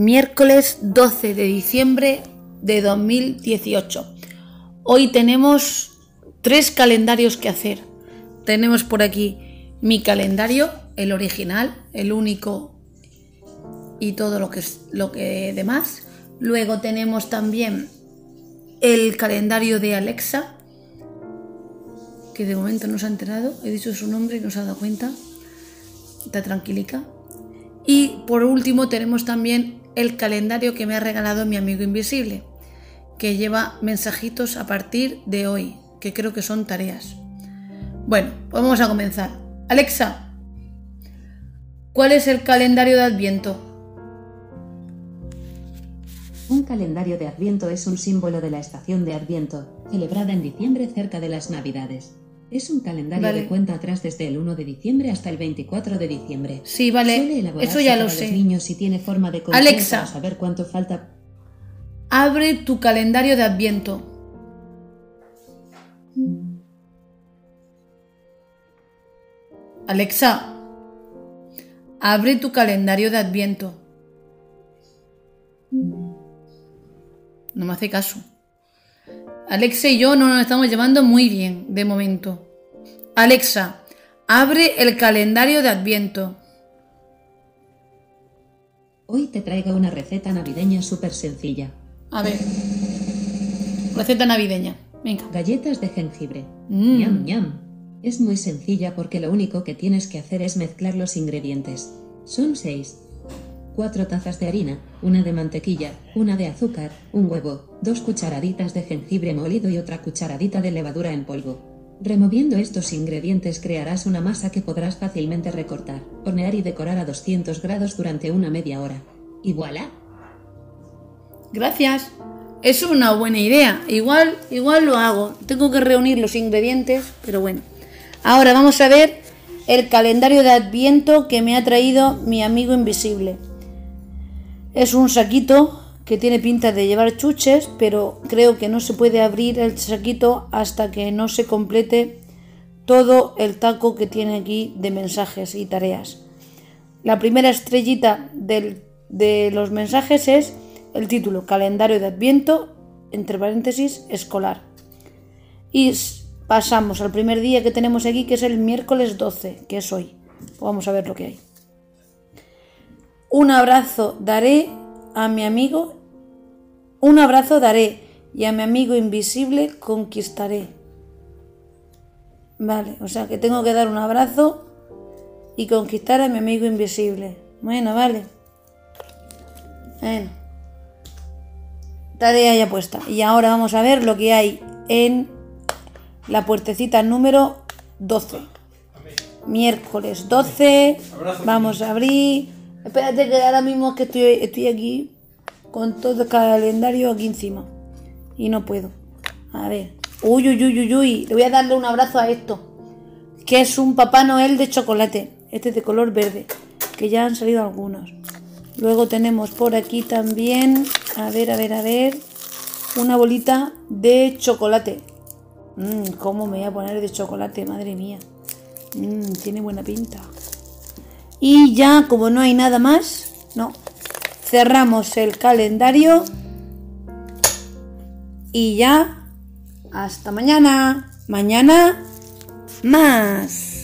miércoles 12 de diciembre de 2018. Hoy tenemos tres calendarios que hacer. Tenemos por aquí mi calendario, el original, el único y todo lo que lo que demás. Luego tenemos también el calendario de Alexa, que de momento no se ha enterado. He dicho su nombre y no se ha dado cuenta. Está tranquilica. Y por último tenemos también el calendario que me ha regalado mi amigo invisible, que lleva mensajitos a partir de hoy, que creo que son tareas. Bueno, pues vamos a comenzar. Alexa, ¿cuál es el calendario de Adviento? Un calendario de Adviento es un símbolo de la estación de Adviento, celebrada en diciembre cerca de las Navidades. Es un calendario Vale. de cuenta atrás desde el 1 de diciembre hasta el 24 de diciembre. Sí, vale, eso ya lo para sé. los niños y tiene forma de Alexa. para saber cuánto falta. Abre tu calendario de Adviento. Alexa, abre tu calendario de Adviento. No me hace caso. Alexa y yo no nos estamos llevando muy bien de momento. Alexa, abre el calendario de Adviento. Hoy te traigo una receta navideña súper sencilla. A ver. Receta navideña. Venga. Galletas de jengibre. Mm. Ñam, ñam. Es muy sencilla porque lo único que tienes que hacer es mezclar los ingredientes. Son seis. Cuatro tazas de harina, una de mantequilla, una de azúcar, un huevo, dos cucharaditas de jengibre molido y otra cucharadita de levadura en polvo. Removiendo estos ingredientes crearás una masa que podrás fácilmente recortar, hornear y decorar a 200 grados durante una media hora. Y voilà. Gracias. Es una buena idea. Igual, igual lo hago. Tengo que reunir los ingredientes, pero bueno. Ahora vamos a ver el calendario de Adviento que me ha traído mi amigo invisible. Es un saquito que tiene pinta de llevar chuches, pero creo que no se puede abrir el saquito hasta que no se complete todo el taco que tiene aquí de mensajes y tareas. La primera estrellita de los mensajes es el título, calendario de Adviento, entre paréntesis, escolar. Y pasamos al primer día que tenemos aquí, que es el miércoles 12, que es hoy. Vamos a ver lo que hay. Un abrazo daré a mi amigo, un abrazo daré y a mi amigo invisible conquistaré. Vale, o sea que tengo que dar un abrazo y conquistar a mi amigo invisible. Bueno, vale. Bueno. Tarea ya puesta. Y ahora vamos a ver lo que hay en la puertecita número 12. Miércoles 12. Vamos a abrir. Espérate que ahora mismo que estoy, estoy aquí con todo el calendario aquí encima. Y no puedo. A ver. Uy, uy, uy, uy, uy. Le voy a darle un abrazo a esto. Que es un Papá Noel de chocolate. Este es de color verde. Que ya han salido algunos. Luego tenemos por aquí también, a ver, a ver, a ver, una bolita de chocolate. Mmm, ¿Cómo me voy a poner de chocolate? Madre mía. Mmm, tiene buena pinta. Y ya, como no hay nada más, no. Cerramos el calendario. Y ya, hasta mañana. Mañana, más.